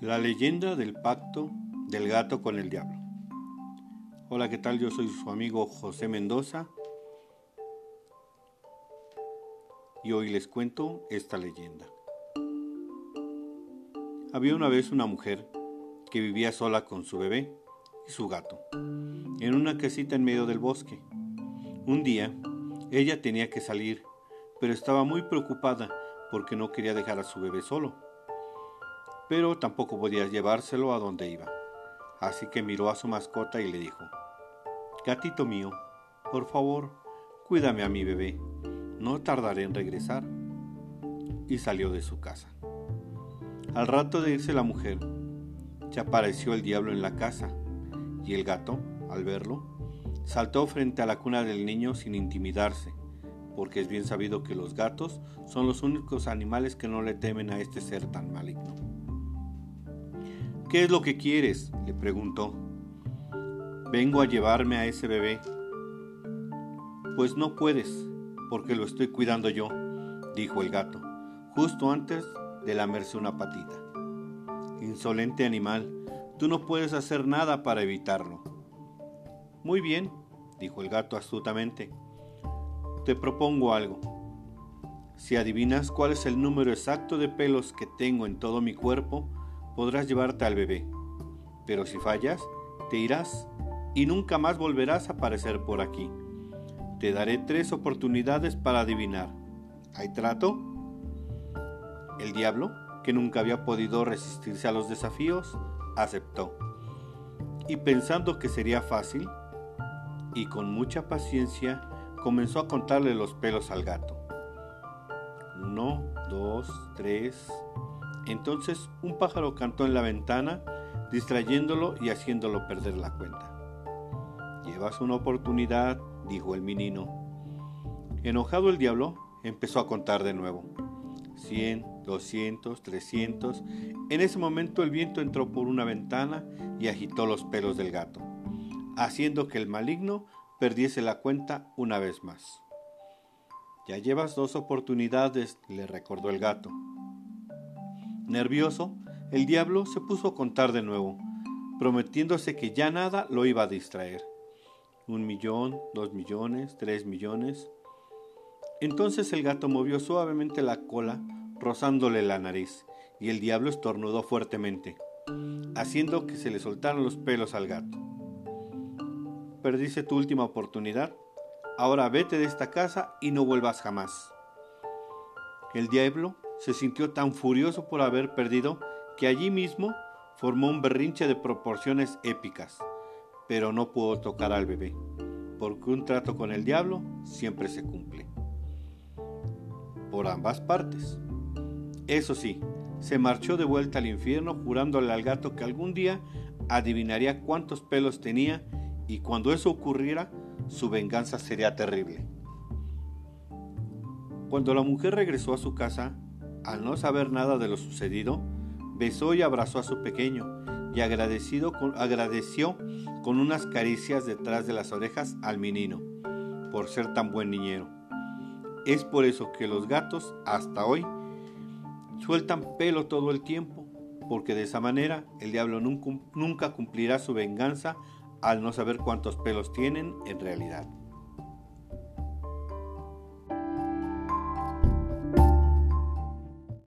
La leyenda del pacto del gato con el diablo. Hola, ¿qué tal? Yo soy su amigo José Mendoza y hoy les cuento esta leyenda. Había una vez una mujer que vivía sola con su bebé y su gato en una casita en medio del bosque. Un día, ella tenía que salir, pero estaba muy preocupada porque no quería dejar a su bebé solo. Pero tampoco podía llevárselo a donde iba. Así que miró a su mascota y le dijo, Gatito mío, por favor, cuídame a mi bebé, no tardaré en regresar. Y salió de su casa. Al rato de irse la mujer, se apareció el diablo en la casa, y el gato, al verlo, saltó frente a la cuna del niño sin intimidarse porque es bien sabido que los gatos son los únicos animales que no le temen a este ser tan maligno. ¿Qué es lo que quieres? le preguntó. Vengo a llevarme a ese bebé. Pues no puedes, porque lo estoy cuidando yo, dijo el gato, justo antes de lamerse una patita. Insolente animal, tú no puedes hacer nada para evitarlo. Muy bien, dijo el gato astutamente te propongo algo. Si adivinas cuál es el número exacto de pelos que tengo en todo mi cuerpo, podrás llevarte al bebé. Pero si fallas, te irás y nunca más volverás a aparecer por aquí. Te daré tres oportunidades para adivinar. ¿Hay trato? El diablo, que nunca había podido resistirse a los desafíos, aceptó. Y pensando que sería fácil, y con mucha paciencia, comenzó a contarle los pelos al gato. Uno, dos, tres. Entonces un pájaro cantó en la ventana, distrayéndolo y haciéndolo perder la cuenta. Llevas una oportunidad, dijo el menino. Enojado el diablo, empezó a contar de nuevo. Cien, doscientos, trescientos. En ese momento el viento entró por una ventana y agitó los pelos del gato, haciendo que el maligno perdiese la cuenta una vez más. Ya llevas dos oportunidades, le recordó el gato. Nervioso, el diablo se puso a contar de nuevo, prometiéndose que ya nada lo iba a distraer. Un millón, dos millones, tres millones. Entonces el gato movió suavemente la cola, rozándole la nariz, y el diablo estornudó fuertemente, haciendo que se le soltaran los pelos al gato. Perdiste tu última oportunidad. Ahora vete de esta casa y no vuelvas jamás. El diablo se sintió tan furioso por haber perdido que allí mismo formó un berrinche de proporciones épicas, pero no pudo tocar al bebé, porque un trato con el diablo siempre se cumple. Por ambas partes. Eso sí, se marchó de vuelta al infierno jurándole al gato que algún día adivinaría cuántos pelos tenía y cuando eso ocurriera, su venganza sería terrible. Cuando la mujer regresó a su casa, al no saber nada de lo sucedido, besó y abrazó a su pequeño y agradecido agradeció con unas caricias detrás de las orejas al menino por ser tan buen niñero. Es por eso que los gatos hasta hoy sueltan pelo todo el tiempo, porque de esa manera el diablo nunca, nunca cumplirá su venganza al no saber cuántos pelos tienen en realidad.